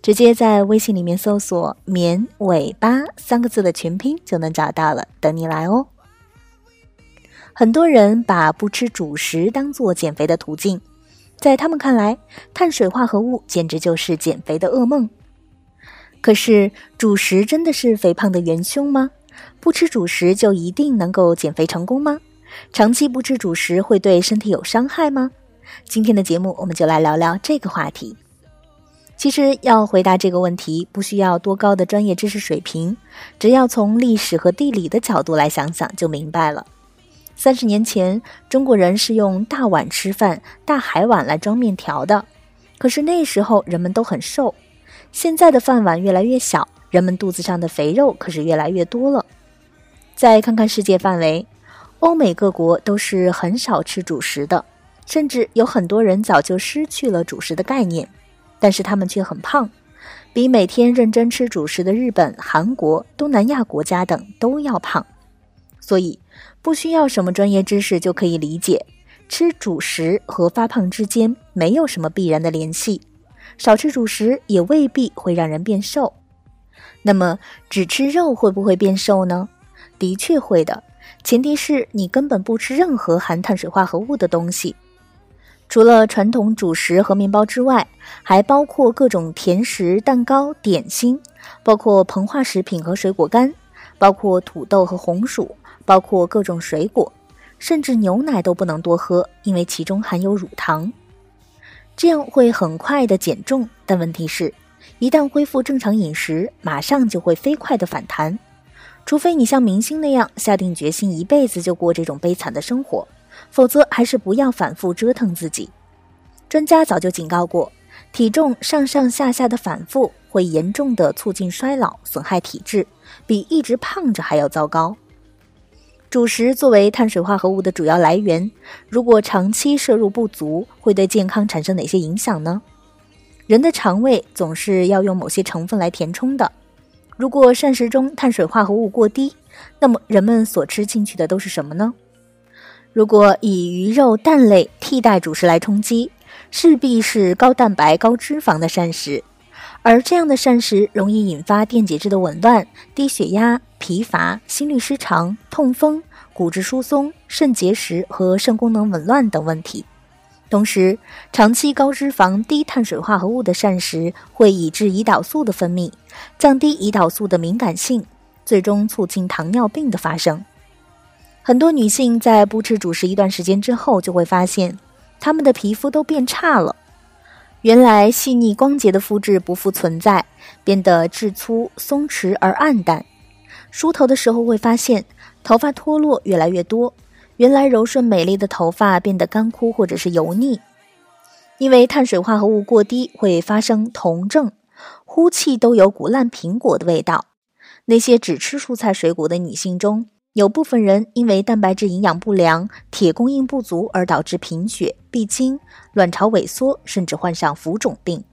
直接在微信里面搜索“绵尾巴”三个字的全拼就能找到了，等你来哦。很多人把不吃主食当做减肥的途径，在他们看来，碳水化合物简直就是减肥的噩梦。可是，主食真的是肥胖的元凶吗？不吃主食就一定能够减肥成功吗？长期不吃主食会对身体有伤害吗？今天的节目我们就来聊聊这个话题。其实要回答这个问题，不需要多高的专业知识水平，只要从历史和地理的角度来想想就明白了。三十年前，中国人是用大碗吃饭、大海碗来装面条的，可是那时候人们都很瘦。现在的饭碗越来越小，人们肚子上的肥肉可是越来越多了。再看看世界范围，欧美各国都是很少吃主食的，甚至有很多人早就失去了主食的概念。但是他们却很胖，比每天认真吃主食的日本、韩国、东南亚国家等都要胖。所以，不需要什么专业知识就可以理解，吃主食和发胖之间没有什么必然的联系。少吃主食也未必会让人变瘦。那么，只吃肉会不会变瘦呢？的确会的，前提是你根本不吃任何含碳水化合物的东西。除了传统主食和面包之外，还包括各种甜食、蛋糕、点心，包括膨化食品和水果干，包括土豆和红薯，包括各种水果，甚至牛奶都不能多喝，因为其中含有乳糖。这样会很快的减重，但问题是，一旦恢复正常饮食，马上就会飞快的反弹。除非你像明星那样下定决心一辈子就过这种悲惨的生活。否则，还是不要反复折腾自己。专家早就警告过，体重上上下下的反复会严重的促进衰老，损害体质，比一直胖着还要糟糕。主食作为碳水化合物的主要来源，如果长期摄入不足，会对健康产生哪些影响呢？人的肠胃总是要用某些成分来填充的。如果膳食中碳水化合物过低，那么人们所吃进去的都是什么呢？如果以鱼肉、蛋类替代主食来充饥，势必是高蛋白、高脂肪的膳食，而这样的膳食容易引发电解质的紊乱、低血压、疲乏、心律失常、痛风、骨质疏松、肾结石和肾功能紊乱等问题。同时，长期高脂肪、低碳水化合物的膳食会抑制胰岛素的分泌，降低胰岛素的敏感性，最终促进糖尿病的发生。很多女性在不吃主食一段时间之后，就会发现她们的皮肤都变差了。原来细腻光洁的肤质不复存在，变得质粗、松弛而暗淡。梳头的时候会发现头发脱落越来越多。原来柔顺美丽的头发变得干枯或者是油腻。因为碳水化合物过低会发生酮症，呼气都有股烂苹果的味道。那些只吃蔬菜水果的女性中，有部分人因为蛋白质营养不良、铁供应不足而导致贫血、闭经、卵巢萎缩，甚至患上浮肿病。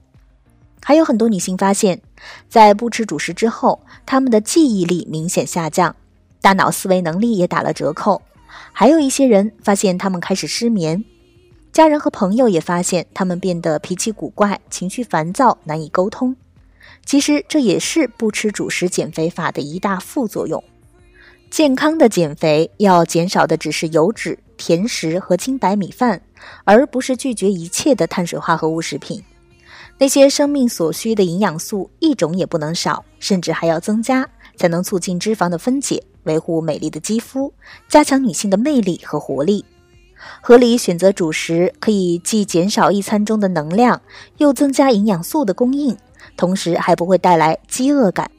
还有很多女性发现，在不吃主食之后，她们的记忆力明显下降，大脑思维能力也打了折扣。还有一些人发现她们开始失眠，家人和朋友也发现她们变得脾气古怪、情绪烦躁、难以沟通。其实这也是不吃主食减肥法的一大副作用。健康的减肥要减少的只是油脂、甜食和精白米饭，而不是拒绝一切的碳水化合物食品。那些生命所需的营养素一种也不能少，甚至还要增加，才能促进脂肪的分解，维护美丽的肌肤，加强女性的魅力和活力。合理选择主食，可以既减少一餐中的能量，又增加营养素的供应，同时还不会带来饥饿感。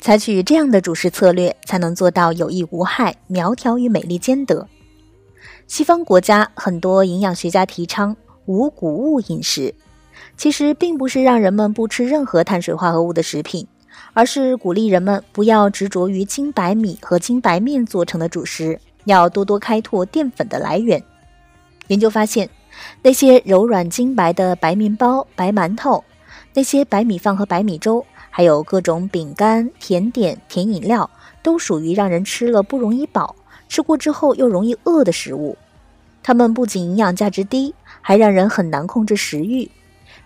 采取这样的主食策略，才能做到有益无害、苗条与美丽兼得。西方国家很多营养学家提倡无谷物饮食，其实并不是让人们不吃任何碳水化合物的食品，而是鼓励人们不要执着于精白米和精白面做成的主食，要多多开拓淀粉的来源。研究发现，那些柔软精白的白面包、白馒头，那些白米饭和白米粥，还有各种饼干、甜点、甜饮料，都属于让人吃了不容易饱，吃过之后又容易饿的食物。它们不仅营养价值低，还让人很难控制食欲。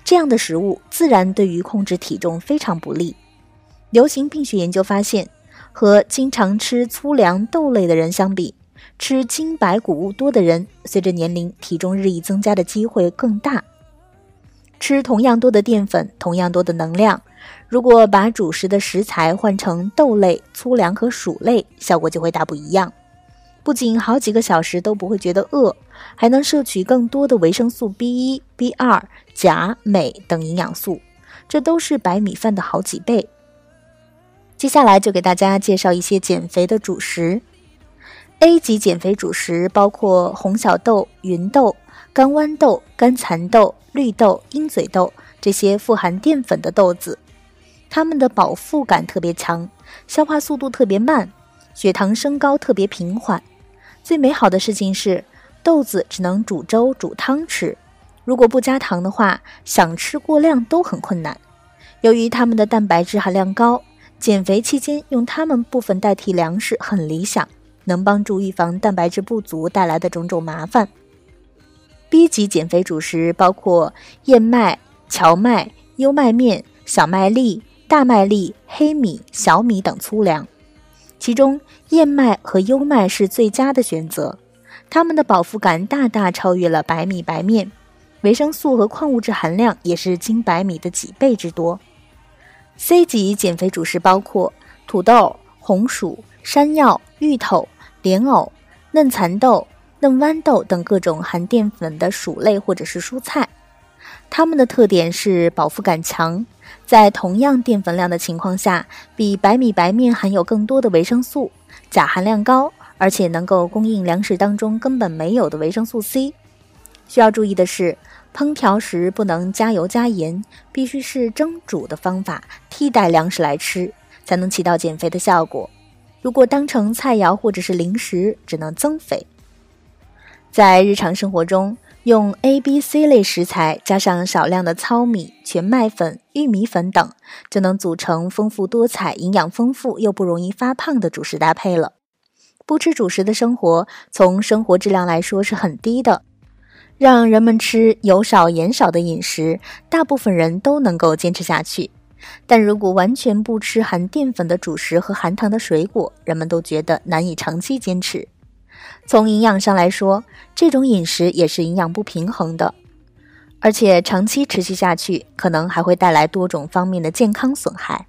这样的食物自然对于控制体重非常不利。流行病学研究发现，和经常吃粗粮豆类的人相比，吃精白谷物多的人，随着年龄体重日益增加的机会更大。吃同样多的淀粉，同样多的能量，如果把主食的食材换成豆类、粗粮和薯类，效果就会大不一样。不仅好几个小时都不会觉得饿，还能摄取更多的维生素 B 一、B 二、钾、镁等营养素，这都是白米饭的好几倍。接下来就给大家介绍一些减肥的主食。A 级减肥主食包括红小豆、芸豆、干豌豆、干蚕豆、绿豆、鹰嘴豆这些富含淀粉的豆子，它们的饱腹感特别强，消化速度特别慢，血糖升高特别平缓。最美好的事情是，豆子只能煮粥、煮汤吃，如果不加糖的话，想吃过量都很困难。由于它们的蛋白质含量高，减肥期间用它们部分代替粮食很理想，能帮助预防蛋白质不足带来的种种麻烦。B 级减肥主食包括燕麦、荞麦、优麦面、小麦粒、大麦粒、黑米、小米等粗粮。其中，燕麦和优麦是最佳的选择，它们的饱腹感大大超越了白米白面，维生素和矿物质含量也是精白米的几倍之多。C 级减肥主食包括土豆、红薯、山药、芋头、莲藕、嫩蚕豆、嫩豌豆等各种含淀粉的薯类或者是蔬菜，它们的特点是饱腹感强。在同样淀粉量的情况下，比白米白面含有更多的维生素，钾含量高，而且能够供应粮食当中根本没有的维生素 C。需要注意的是，烹调时不能加油加盐，必须是蒸煮的方法替代粮食来吃，才能起到减肥的效果。如果当成菜肴或者是零食，只能增肥。在日常生活中，用 A、B、C 类食材，加上少量的糙米、全麦粉、玉米粉等，就能组成丰富多彩、营养丰富又不容易发胖的主食搭配了。不吃主食的生活，从生活质量来说是很低的。让人们吃油少盐少的饮食，大部分人都能够坚持下去。但如果完全不吃含淀粉的主食和含糖的水果，人们都觉得难以长期坚持。从营养上来说，这种饮食也是营养不平衡的，而且长期持续下去，可能还会带来多种方面的健康损害。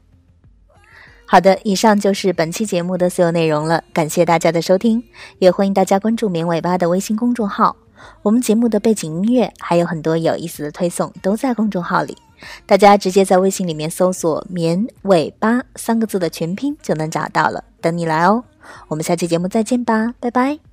好的，以上就是本期节目的所有内容了，感谢大家的收听，也欢迎大家关注“绵尾巴”的微信公众号。我们节目的背景音乐还有很多有意思的推送都在公众号里，大家直接在微信里面搜索“棉尾巴”三个字的全拼就能找到了，等你来哦。我们下期节目再见吧，拜拜。